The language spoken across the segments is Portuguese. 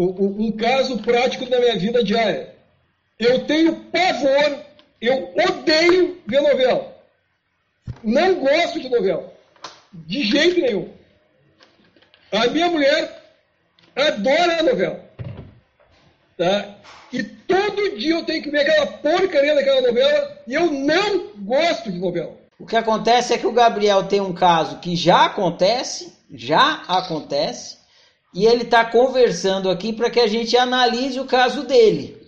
um caso prático da minha vida diária. Eu tenho pavor, eu odeio ver novela. Não gosto de novela. De jeito nenhum. A minha mulher adora a novela. Tá? E todo dia eu tenho que ver aquela porcaria daquela novela e eu não gosto de novela. O que acontece é que o Gabriel tem um caso que já acontece, já acontece, e ele está conversando aqui para que a gente analise o caso dele.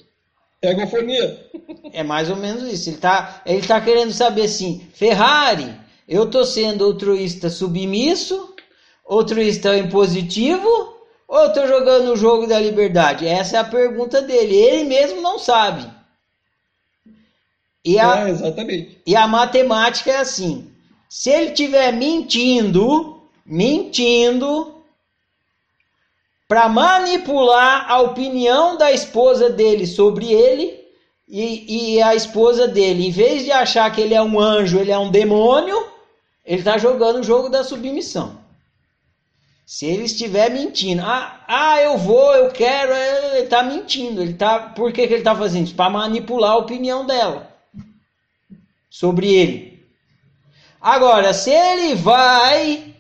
Egofonia. É mais ou menos isso. Ele está ele tá querendo saber assim, Ferrari, eu estou sendo altruísta submisso, altruísta impositivo, ou estou jogando o jogo da liberdade? Essa é a pergunta dele. Ele mesmo não sabe. E a, é, exatamente. E a matemática é assim: se ele estiver mentindo, mentindo, para manipular a opinião da esposa dele sobre ele, e, e, a esposa dele, em vez de achar que ele é um anjo, ele é um demônio, ele está jogando o jogo da submissão. Se ele estiver mentindo, ah, ah eu vou, eu quero, ele está mentindo. Ele tá, por que, que ele está fazendo isso? Para manipular a opinião dela sobre ele. Agora, se ele vai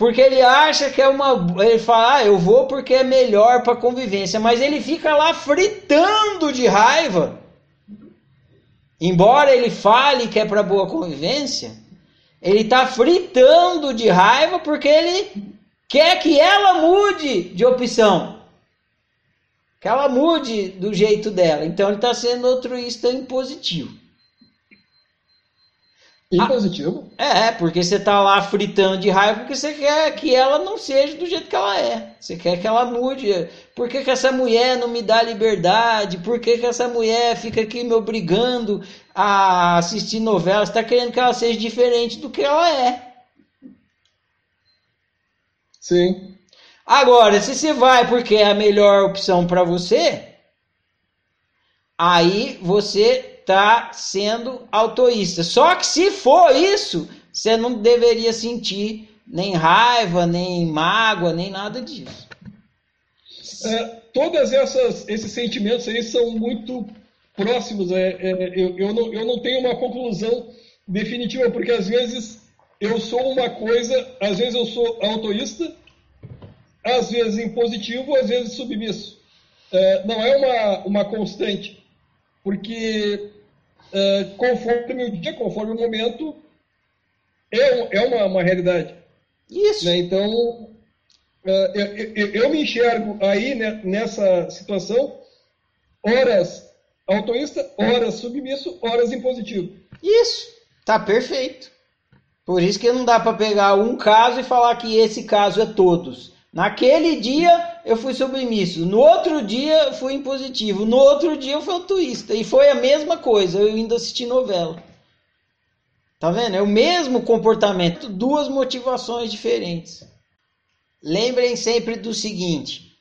porque ele acha que é uma. Ele fala, ah, eu vou porque é melhor para convivência, mas ele fica lá fritando de raiva. Embora ele fale que é para boa convivência, ele está fritando de raiva porque ele quer que ela mude de opção. Que ela mude do jeito dela. Então ele está sendo altruísta impositivo. Impositivo? Ah, é, porque você tá lá fritando de raiva porque você quer que ela não seja do jeito que ela é. Você quer que ela mude. Por que, que essa mulher não me dá liberdade? Por que, que essa mulher fica aqui me obrigando a assistir novela? Você tá querendo que ela seja diferente do que ela é. Sim. Agora, se você vai porque é a melhor opção para você, aí você está sendo autoísta. Só que se for isso, você não deveria sentir nem raiva, nem mágoa, nem nada disso. É, todas essas esses sentimentos aí são muito próximos. É, é, eu, eu, não, eu não tenho uma conclusão definitiva, porque às vezes eu sou uma coisa, às vezes eu sou autoísta, às vezes impositivo, às vezes submisso. É, não é uma, uma constante, porque uh, conforme o dia, conforme o momento, é, é uma, uma realidade. Isso. Né? Então, uh, eu, eu, eu, me enxergo aí né, nessa situação, horas autoísta, horas submisso, horas impositivo. Isso, tá perfeito. Por isso que não dá para pegar um caso e falar que esse caso é todos. Naquele dia eu fui submisso, no outro dia eu fui impositivo, no outro dia eu fui altruísta. E foi a mesma coisa, eu indo assistir novela. Tá vendo? É o mesmo comportamento, duas motivações diferentes. Lembrem sempre do seguinte: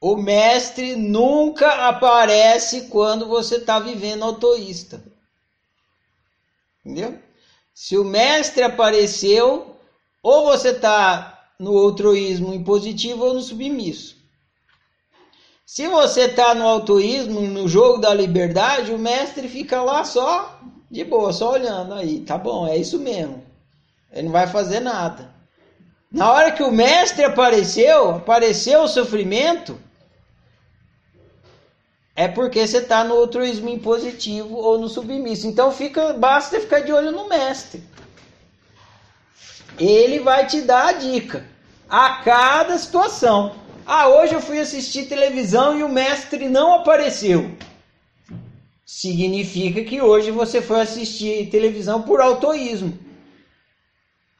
o mestre nunca aparece quando você está vivendo autoísta. Entendeu? Se o mestre apareceu, ou você está no altruísmo impositivo ou no submisso. Se você está no altruísmo, no jogo da liberdade, o mestre fica lá só de boa, só olhando aí. Tá bom, é isso mesmo. Ele não vai fazer nada. Na hora que o mestre apareceu, apareceu o sofrimento, é porque você está no altruísmo impositivo ou no submisso. Então fica, basta ficar de olho no mestre ele vai te dar a dica a cada situação. Ah, hoje eu fui assistir televisão e o mestre não apareceu. Significa que hoje você foi assistir televisão por autoísmo.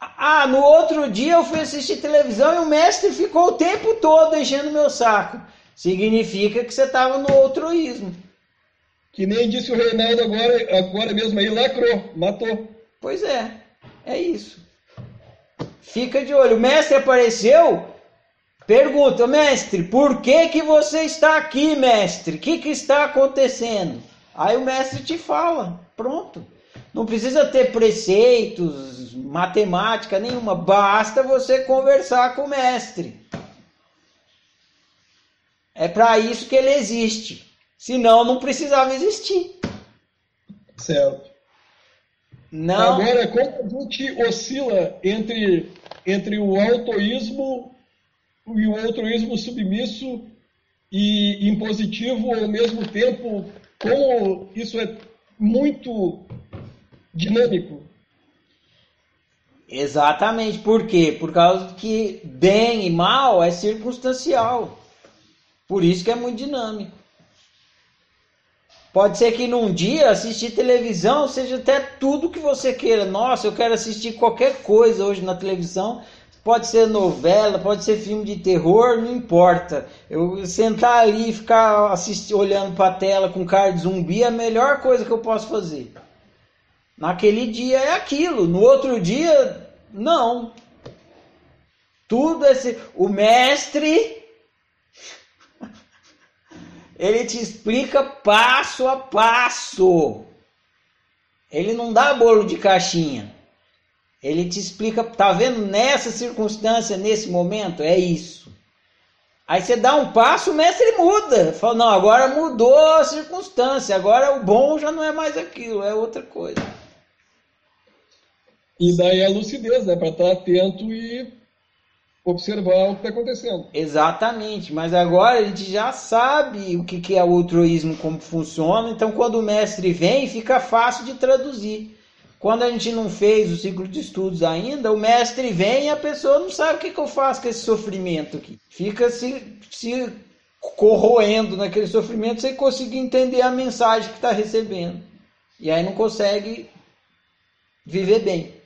Ah, no outro dia eu fui assistir televisão e o mestre ficou o tempo todo enchendo meu saco. Significa que você estava no altruísmo. Que nem disse o Reinaldo agora, agora mesmo aí, lacrou, matou. Pois é, é isso. Fica de olho. O mestre apareceu. Pergunta, mestre, por que que você está aqui, mestre? O que que está acontecendo? Aí o mestre te fala. Pronto. Não precisa ter preceitos, matemática nenhuma. Basta você conversar com o mestre. É para isso que ele existe. Senão não precisava existir. Certo. Não. Agora, como a gente oscila entre, entre o autoísmo e o altruísmo submisso e impositivo ao mesmo tempo, como isso é muito dinâmico. Exatamente. Por quê? Por causa que bem e mal é circunstancial. Por isso que é muito dinâmico. Pode ser que num dia assistir televisão seja até tudo que você queira. Nossa, eu quero assistir qualquer coisa hoje na televisão. Pode ser novela, pode ser filme de terror, não importa. Eu sentar ali e ficar assistir, olhando para a tela com cara de zumbi é a melhor coisa que eu posso fazer. Naquele dia é aquilo, no outro dia, não. Tudo esse. O mestre. Ele te explica passo a passo. Ele não dá bolo de caixinha. Ele te explica, tá vendo nessa circunstância, nesse momento, é isso. Aí você dá um passo, o mestre muda. Fala, não, agora mudou a circunstância, agora o bom já não é mais aquilo, é outra coisa. E daí a lucidez, né? Para estar atento e observar o que está acontecendo. Exatamente, mas agora a gente já sabe o que é o altruísmo, como funciona, então quando o mestre vem, fica fácil de traduzir. Quando a gente não fez o ciclo de estudos ainda, o mestre vem e a pessoa não sabe o que, que eu faço com esse sofrimento aqui. Fica se, se corroendo naquele sofrimento sem conseguir entender a mensagem que está recebendo. E aí não consegue viver bem.